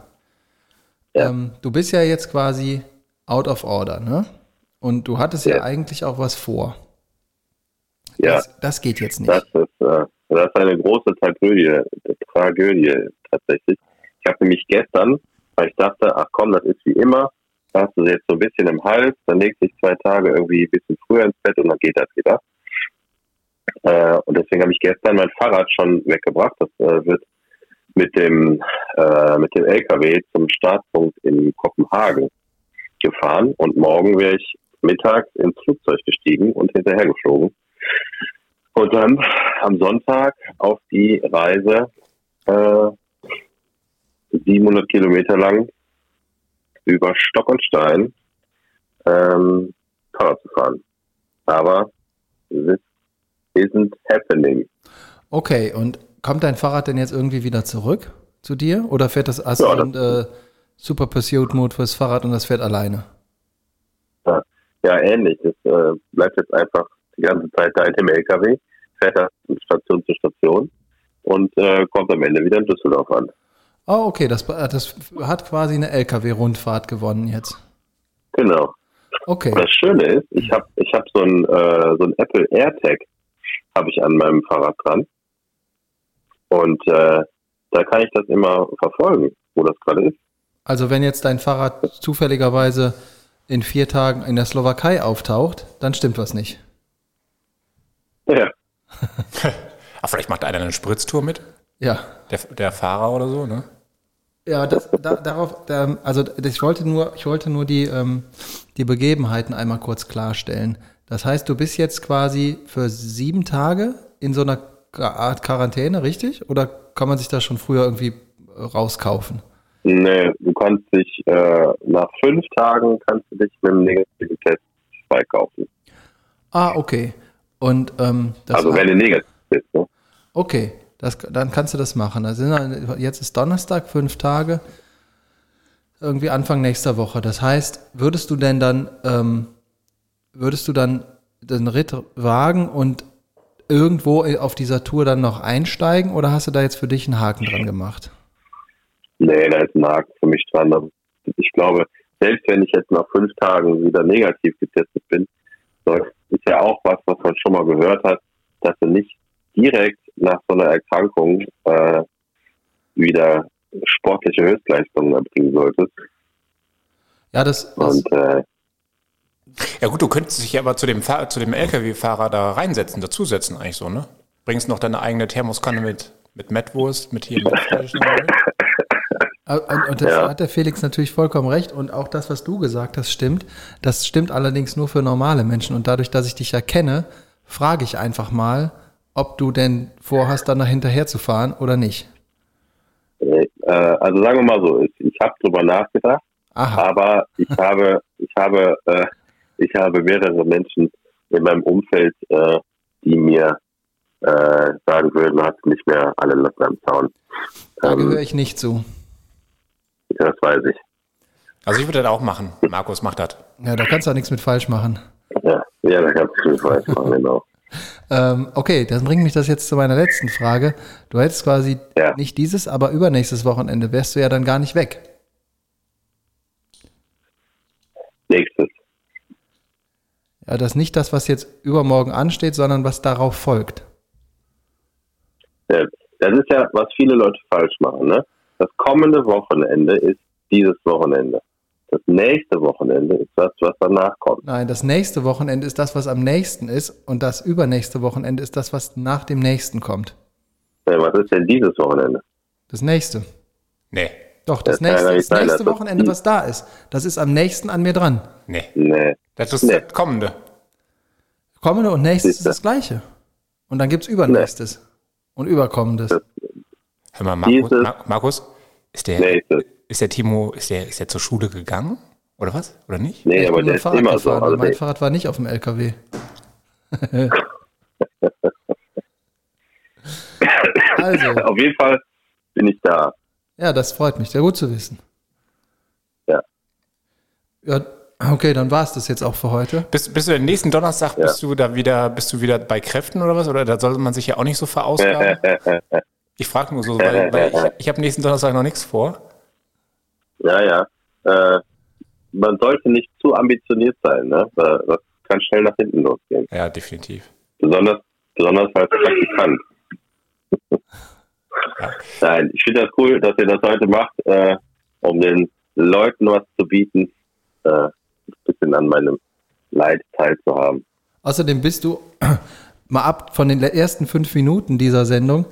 Ja. Ähm, du bist ja jetzt quasi out of order, ne? Und du hattest ja, Ja. eigentlich auch was vor. Ja, Das, das geht jetzt nicht. das ist, äh, das ist eine große Tragödie, Tragödie tatsächlich. Ich habe nämlich gestern, weil ich dachte, ach komm, das ist wie immer, da hast du jetzt so ein bisschen im Hals, dann legst du dich zwei Tage irgendwie ein bisschen früher ins Bett und dann geht das wieder. Äh, und deswegen habe ich gestern mein Fahrrad schon weggebracht. Das äh, wird mit dem, äh, mit dem LKW zum Startpunkt in Kopenhagen gefahren und morgen wäre ich mittags ins Flugzeug gestiegen und hinterher geflogen. Und dann am Sonntag auf die Reise äh, 700 Kilometer lang über Stock und Stein ähm, Fahrrad zu fahren. Aber this isn't happening. Okay, und kommt dein Fahrrad denn jetzt irgendwie wieder zurück zu dir? Oder fährt das hast Ja, einen, äh, Super Pursuit Mode fürs Fahrrad und das fährt alleine? Ja, ähnlich. Es äh, bleibt jetzt einfach die ganze Zeit da in dem LKW, fährt da von Station zu Station und äh, kommt am Ende wieder in Düsseldorf an. Oh, okay, das, das hat quasi eine LKW-Rundfahrt gewonnen jetzt. Genau. Okay. Das Schöne ist, ich habe ich hab so ein äh, so ein Apple AirTag habe ich an meinem Fahrrad dran und äh, da kann ich das immer verfolgen, wo das gerade ist. Also wenn jetzt dein Fahrrad zufälligerweise in vier Tagen in der Slowakei auftaucht, dann stimmt was nicht. Ja, Ach, vielleicht macht einer eine Spritztour mit? Ja. Der, der Fahrer oder so, ne? Ja, das, da, darauf, da, also ich wollte nur, ich wollte nur die, ähm, die Begebenheiten einmal kurz klarstellen. Das heißt, du bist jetzt quasi für sieben Tage in so einer Art Quarantäne, richtig? Oder kann man sich das schon früher irgendwie rauskaufen? Nee, du kannst dich äh, nach fünf Tagen kannst du dich mit einem negativen Test freikaufen. Ah, okay. Und ähm, das Also wenn du negativ bist, ne? Okay, das, dann kannst du das machen. Also jetzt ist Donnerstag, fünf Tage, irgendwie Anfang nächster Woche. Das heißt, würdest du denn dann, ähm, würdest du dann den Ritt wagen und irgendwo auf dieser Tour dann noch einsteigen oder hast du da jetzt für dich einen Haken dran gemacht? Nee, da ist ein Haken für mich dran. Ich glaube, selbst wenn ich jetzt nach fünf Tagen wieder negativ getestet bin, ist ja auch was, was man schon mal gehört hat, dass du nicht direkt nach so einer Erkrankung äh, wieder sportliche Höchstleistungen erbringen solltest. Ja, das, das und äh, ja gut, du könntest dich aber zu dem, zu dem LKW-Fahrer da reinsetzen, dazusetzen eigentlich so, ne? Bringst noch deine eigene Thermoskanne mit, mit Mettwurst, mit hier mit. und, und das ja. hat der Felix natürlich vollkommen recht. Und auch das, was du gesagt hast, stimmt. Das stimmt allerdings nur für normale Menschen. Und dadurch, dass ich dich ja kenne, frage ich einfach mal, ob du denn vorhast, dann hinterher zu fahren oder nicht. Äh, also sagen wir mal so, ich habe drüber nachgedacht, Aha. aber ich habe, ich habe äh, ich habe mehrere Menschen in meinem Umfeld, äh, die mir äh, sagen würden, hat nicht mehr alle Latten am Zaun. Da ähm, gehöre ich nicht zu. Das weiß ich. Also ich würde das auch machen. Markus macht das. Ja, da kannst du auch nichts mit falsch machen. Ja, ja da kannst du nichts mit falsch machen, genau. ähm, okay, dann bringt mich das jetzt zu meiner letzten Frage. Du hättest quasi ja. nicht dieses, aber übernächstes Wochenende wärst du ja dann gar nicht weg. Nächstes. Ja, das ist nicht das, was jetzt übermorgen ansteht, sondern was darauf folgt. Ja, das ist ja, was viele Leute falsch machen. Ne? Das kommende Wochenende ist dieses Wochenende. Das nächste Wochenende ist das, was danach kommt. Nein, das nächste Wochenende ist das, was am nächsten ist. Und das übernächste Wochenende ist das, was nach dem nächsten kommt. Ja, was ist denn dieses Wochenende? Das nächste. Nee. Doch, das, das nächste, das nächste sein, Wochenende, was da ist, das ist am nächsten an mir dran. Nee. Nee. Das ist nee. das kommende. Kommende und nächstes ist das gleiche. Und dann gibt es übernächstes nee. und überkommendes. Hör mal, Markus, Markus ist, der, ist der Timo, ist der, ist der zur Schule gegangen? Oder was? Oder nicht? Nee, ich aber der ist Fahrrad immer so. Also mein Fahrrad war nicht auf dem LKW. also. Auf jeden Fall bin ich da. Ja, das freut mich. Sehr gut zu wissen. Ja. Ja, okay, dann war es das jetzt auch für heute. Bist, bist du den nächsten Donnerstag, ja. bist du da wieder, bist du wieder bei Kräften oder was? Oder da sollte man sich ja auch nicht so verausgaben? ich frage nur so, weil, weil ich, ich habe nächsten Donnerstag noch nichts vor. Ja, ja. Äh, man sollte nicht zu ambitioniert sein, ne? Das kann schnell nach hinten losgehen. Ja, definitiv. Besonders, besonders als Praktikant. Ja. Nein, ich finde das cool, dass ihr das heute macht, äh, um den Leuten was zu bieten, äh, ein bisschen an meinem Leid teilzuhaben. Außerdem bist du mal ab von den ersten fünf Minuten dieser Sendung,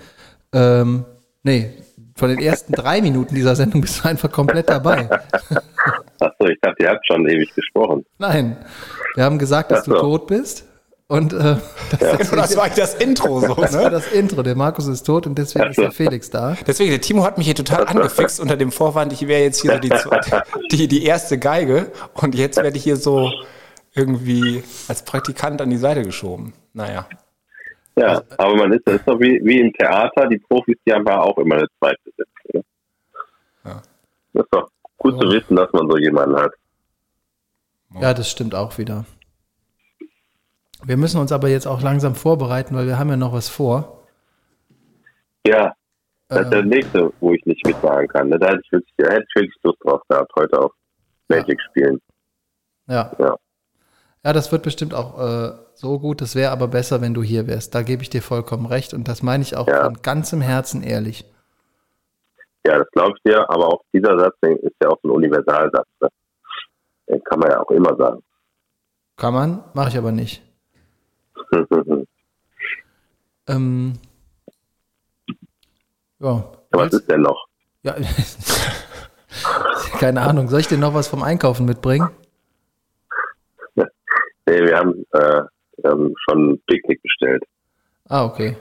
ähm, nee, von den ersten drei Minuten dieser Sendung bist du einfach komplett dabei. Achso, ich dachte, ihr habt schon ewig gesprochen. Nein, wir haben gesagt, dass so. du tot bist. Und äh, das, ja. genau, das war das Intro so. Das ne? war das Intro. Der Markus ist tot und deswegen ist der Felix da. Deswegen, der Timo hat mich hier total angefixt unter dem Vorwand, ich wäre jetzt hier so die, die, die erste Geige und jetzt werde ich hier so irgendwie als Praktikant an die Seite geschoben. Naja. Ja, aber man ist, das ist doch wie, wie im Theater, die Profis, die haben ja auch immer eine zweite Sitzung. Ne? Ja. Das ist doch gut oh. zu wissen, dass man so jemanden hat. Ja, das stimmt auch wieder. Wir müssen uns aber jetzt auch langsam vorbereiten, weil wir haben ja noch was vor. Ja, das ähm, ist der ähm. nächste, wo ich nicht mitmachen kann. Ne? Da hätte ich wirklich, hätte ich wirklich Lust drauf gehabt, heute auf Magic ja. spielen. Ja. ja. Ja, das wird bestimmt auch äh, so gut. Das wäre aber besser, wenn du hier wärst. Da gebe ich dir vollkommen recht. Und das meine ich auch ja. von ganzem Herzen ehrlich. Ja, das glaube ich dir. Aber auch dieser Satz ist ja auch ein Universalsatz. Ne? Den kann man ja auch immer sagen. Kann man, mache ich aber nicht. ähm, ja. Was ist denn noch? Ja, keine Ahnung. Soll ich dir noch was vom Einkaufen mitbringen? Nee, wir haben, äh, wir haben schon ein Picknick bestellt. Ah, okay.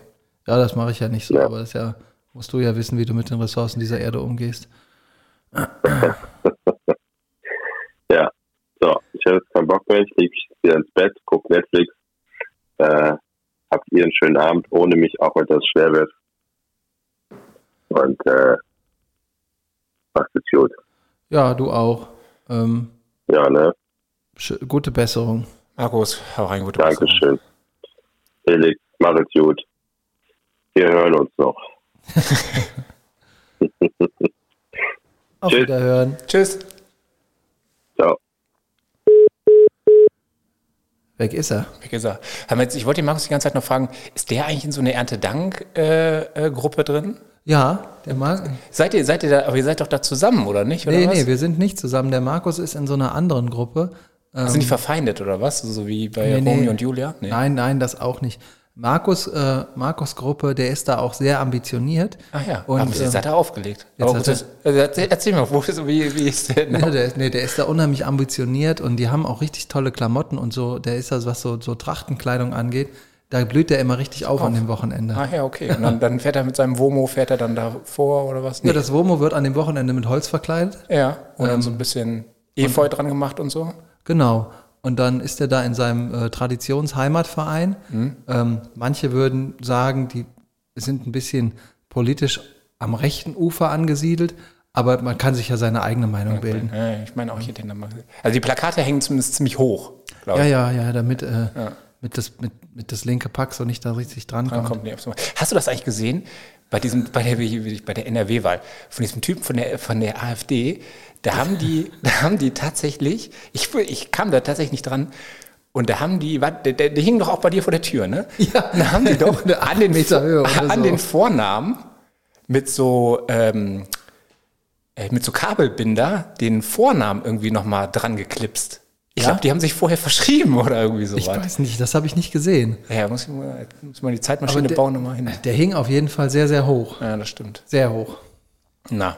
Ja, das mache ich ja nicht so, ja. aber das ja, musst du ja wissen, wie du mit den Ressourcen dieser Erde umgehst. ja, so, ich habe jetzt keinen Bock mehr, ich liege wieder ins Bett, gucke Netflix äh, habt ihr einen schönen Abend, ohne mich, auch wenn das schwer wird. Und äh, macht es gut. Ja, du auch. Ähm, Ja, ne? gute Besserung. Markus, hau rein, gute Besserung. Dankeschön. Felix, mach es gut. Wir hören uns noch. Auf Tschüss. Wiederhören. Tschüss. Ciao. Weg ist er. Weg ist er. Jetzt, Ich wollte den Markus die ganze Zeit noch fragen, ist der eigentlich in so eine Erntedank-Gruppe drin? Ja, der Markus. Seid ihr, seid ihr da, aber ihr seid doch da zusammen, oder nicht? Oder Nee, was? nee, wir sind nicht zusammen. Der Markus ist in so einer anderen Gruppe. Ähm, Sind die verfeindet oder was? So wie bei Nee, nee. Romeo und Julia? Nee. Nein, nein, das auch nicht. Markus, äh, Markus Gruppe, der ist da auch sehr ambitioniert. Ach ja, Und, aber jetzt äh, hat er aufgelegt. jetzt hat das, also erzähl, erzähl mal, wo ist, wie, wie ist der? Ja, der, ist- nee, der ist da unheimlich ambitioniert und die haben auch richtig tolle Klamotten und so. Der ist also, was so, so Trachtenkleidung angeht, da blüht der immer richtig auf an dem Wochenende. Ah ja, okay. Und dann, dann fährt er mit seinem Womo, fährt er dann da vor oder was? Ja, das Womo wird an dem Wochenende mit Holz verkleidet. Ja, und Ähm, dann so ein bisschen Efeu dran gemacht und so. Genau. Und dann ist er da in seinem äh, Traditionsheimatverein. Mhm. Ähm, manche würden sagen, die sind ein bisschen politisch am rechten Ufer angesiedelt, aber man kann sich ja seine eigene Meinung bilden. Ja, ich meine auch hier den mal. Also die Plakate hängen zumindest ziemlich hoch, glaube Ja, ich. ja, ja, damit äh, Mit, das, mit, mit das linke Pack so nicht da richtig dran kommt. Hast du das eigentlich gesehen? Bei diesem, bei der, bei der NRW-Wahl, von diesem Typen von der, von der AfD, da haben die, da haben die tatsächlich, ich, ich kam da tatsächlich nicht dran, und da haben die, warte, der, der, der hing doch auch bei dir vor der Tür, ne? Ja. Da haben die doch an den, Meter Höhe an so. den Vornamen mit so, ähm, äh, mit so Kabelbinder den Vornamen irgendwie nochmal dran geklipst. Ich Ja? glaube, die haben sich vorher verschrieben oder irgendwie Ich sowas. weiß nicht, das habe ich nicht gesehen. Ja, muss ich mal, muss mal die Zeitmaschine der- bauen nochmal hin. Der hing auf jeden Fall sehr, sehr hoch. Ja, das stimmt. Sehr hoch. Na.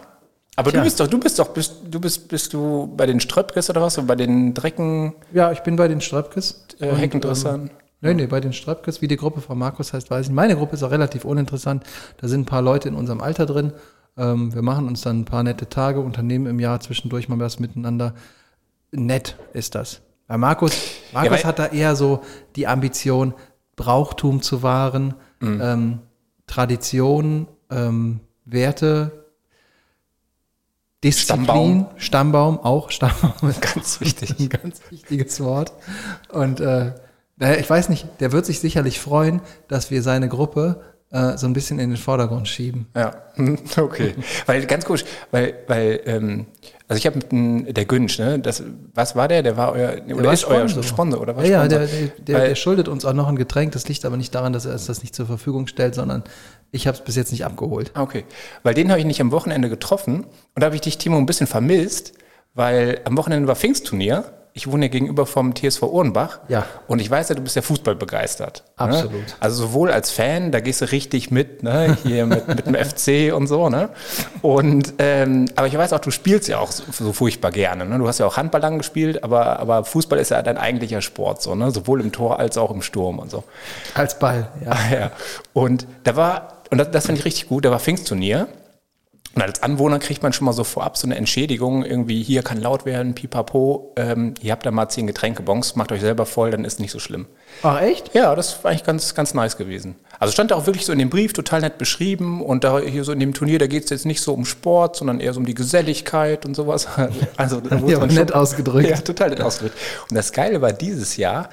Aber Tja. du bist doch, du bist doch, bist, du bist, bist du bei den Ströpkes oder was? Oder bei den Drecken, Ja, ich bin bei den Ströpkes. äh, Heckendressern? Ähm, nee, nee, bei den Ströpkes, wie die Gruppe von Markus heißt, weiß ich. nicht. Meine Gruppe ist auch relativ uninteressant. Da sind ein paar Leute in unserem Alter drin. Ähm, wir machen uns dann ein paar nette Tage, unternehmen im Jahr zwischendurch mal was miteinander. Nett ist das. Bei Markus, Markus weil- hat da eher so die Ambition, Brauchtum zu wahren, Mhm. ähm, Tradition, ähm, Werte, Disziplin, Stammbaum. Stammbaum, auch Stammbaum ist Ganz wichtig. ein ganz wichtiges Wort. Und äh, naja, ich weiß nicht, der wird sich sicherlich freuen, dass wir seine Gruppe äh, so ein bisschen in den Vordergrund schieben. Ja, hm, okay. weil ganz komisch, weil, weil, ähm, also ich habe mit dem, der Günsch, ne, das, was war der? Der war euer, oder war ist euer Sponsor. Sponsor, oder was? Ja, ja, Sponsor? der, der, der, Weil- der schuldet uns auch noch ein Getränk. Das liegt aber nicht daran, dass er uns das nicht zur Verfügung stellt, sondern ich habe es bis jetzt nicht abgeholt. Ah, Okay, weil den habe ich nicht am Wochenende getroffen und da habe ich dich, Timo, ein bisschen vermisst, weil am Wochenende war Pfingstturnier. Ich wohne ja gegenüber vom TSV Ohrenbach. Ja. Und ich weiß ja, du bist ja Fußball begeistert. Absolut. Ne? Also sowohl als Fan, da gehst du richtig mit, ne? hier mit, mit dem FC und so. Ne? Und, ähm, aber ich weiß auch, du spielst ja auch so, so furchtbar gerne. Ne? Du hast ja auch Handball lang gespielt, aber, aber Fußball ist ja dein eigentlicher Sport, so, ne? sowohl im Tor als auch im Sturm und so. Als Ball, ja. Ja. Und da war, und das, das finde ich richtig gut, da war Pfingstturnier. Und als Anwohner kriegt man schon mal so vorab so eine Entschädigung, irgendwie hier kann laut werden, pipapo, ähm, ihr habt da mal zehn Getränkebons, macht euch selber voll, dann ist nicht so schlimm. Ach, echt? Ja, das war eigentlich ganz, ganz nice gewesen. Also stand da auch wirklich so in dem Brief total nett beschrieben und da hier so in dem Turnier, da geht es jetzt nicht so um Sport, sondern eher so um die Geselligkeit und sowas. Also da wurde Ja, nett schon- ausgedrückt. Ja, total nett ausgedrückt. Und das Geile war dieses Jahr,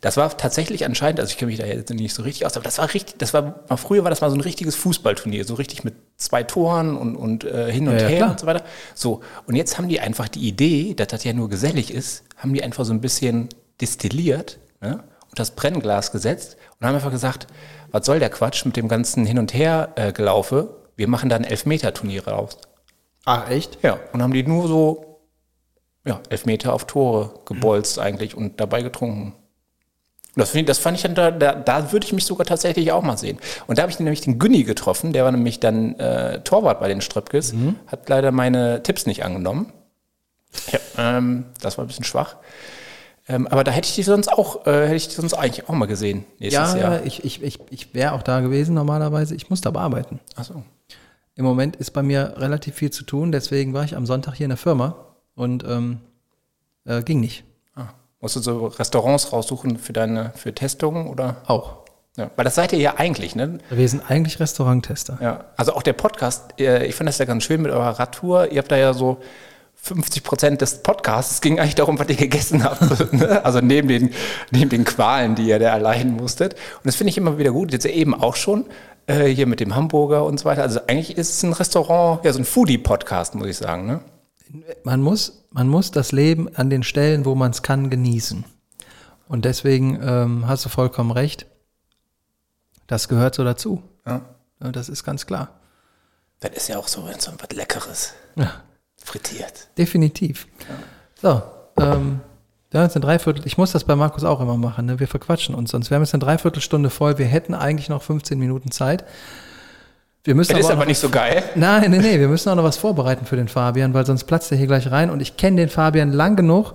das war tatsächlich anscheinend, also ich kenne mich da jetzt nicht so richtig aus, aber das war richtig, das war, früher war das mal so ein richtiges Fußballturnier, so richtig mit zwei Toren und, und äh, hin und Ja, ja, her klar. und so weiter. So, und jetzt haben die einfach die Idee, dass das ja nur gesellig ist, haben die einfach so ein bisschen destilliert ne, und das Brennglas gesetzt und haben einfach gesagt, was soll der Quatsch mit dem ganzen Hin und Her äh, gelaufe? Wir machen da ein Elfmeter-Turnier raus. Ach, echt? Ja, und haben die nur so ja, Elfmeter auf Tore gebolzt eigentlich und dabei getrunken. Und das, das fand ich dann, da, da, da würde ich mich sogar tatsächlich auch mal sehen. Und da habe ich nämlich den Günni getroffen, der war nämlich dann äh, Torwart bei den Ströpkes, hat leider meine Tipps nicht angenommen. Ja, ähm, das war ein bisschen schwach. Ähm, aber da hätte ich die sonst auch, äh, hätte ich die sonst eigentlich auch mal gesehen nächstes Ja, Jahr. ich, ich, ich, ich wäre auch da gewesen normalerweise. Ich musste aber arbeiten. Achso. Im Moment ist bei mir relativ viel zu tun, deswegen war ich am Sonntag hier in der Firma und ähm, äh, ging nicht. Musst du so Restaurants raussuchen für deine, für Testungen oder? Auch. Ja, weil das seid ihr ja eigentlich, ne? Wir sind eigentlich Restauranttester. Ja, also auch der Podcast, äh, ich finde das ja ganz schön mit eurer Radtour. Ihr habt da ja so 50 Prozent des Podcasts ging eigentlich darum, was ihr gegessen habt. ne? Also neben den, neben den Qualen, die ihr da erleiden musstet. Und das finde ich immer wieder gut. Jetzt eben auch schon äh, hier mit dem Hamburger und so weiter. Also eigentlich ist es ein Restaurant, ja, so ein Foodie-Podcast, muss ich sagen. Ne? Man muss, man muss das Leben an den Stellen, wo man es kann, genießen. Und deswegen ähm, hast du vollkommen recht. Das gehört so dazu. Ja. Ja, Das ist ganz klar. Das ist ja auch so, so was Leckeres. Ja, Frittiert. definitiv. So, ähm, wir haben jetzt eine Dreiviertel, ich muss das bei Markus auch immer machen, ne? wir verquatschen uns sonst. Wir haben jetzt eine Dreiviertelstunde voll, wir hätten eigentlich noch 15 Minuten Zeit. Wir müssen Das ist auch aber noch nicht so geil. Nein, nee, nee, wir müssen auch noch was vorbereiten für den Fabian, weil sonst platzt er hier gleich rein. Und ich kenne den Fabian lang genug,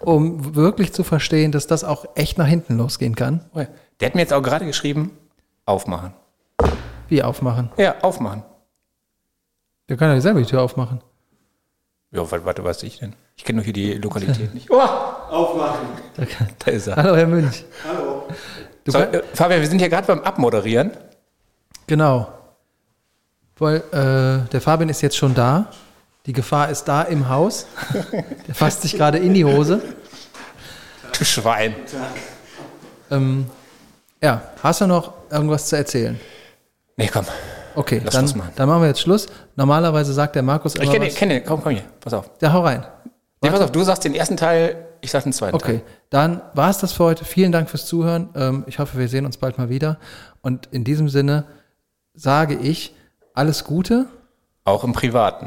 um wirklich zu verstehen, dass das auch echt nach hinten losgehen kann. Oh. Der hat mir jetzt auch gerade geschrieben, aufmachen. Wie aufmachen? Ja, aufmachen. Der kann ja selber die Tür aufmachen. Ja, warte, warte, was ich denn? Ich kenne nur hier die Lokalität nicht. Oh, Aufmachen. da ist er. Hallo, Herr Münch. Hallo. Du So, kann- äh, Fabian, wir sind hier gerade beim Abmoderieren. Genau. Weil äh, der Fabian ist jetzt schon da. Die Gefahr ist da im Haus. Der fasst sich gerade in die Hose. Du Schwein. Ähm, ja, hast du noch irgendwas zu erzählen? Nee, komm. Okay, Lass dann, machen. dann machen wir jetzt Schluss. Normalerweise sagt der Markus immer Ich kenne den, kenn den. Komm, komm hier. Pass auf. Ja, hau rein. Nee, pass auf, du sagst den ersten Teil, ich sag den zweiten Okay, Teil. dann war es das für heute. Vielen Dank fürs Zuhören. Ähm, ich hoffe, wir sehen uns bald mal wieder. Und in diesem Sinne sage ich alles Gute. Auch im Privaten.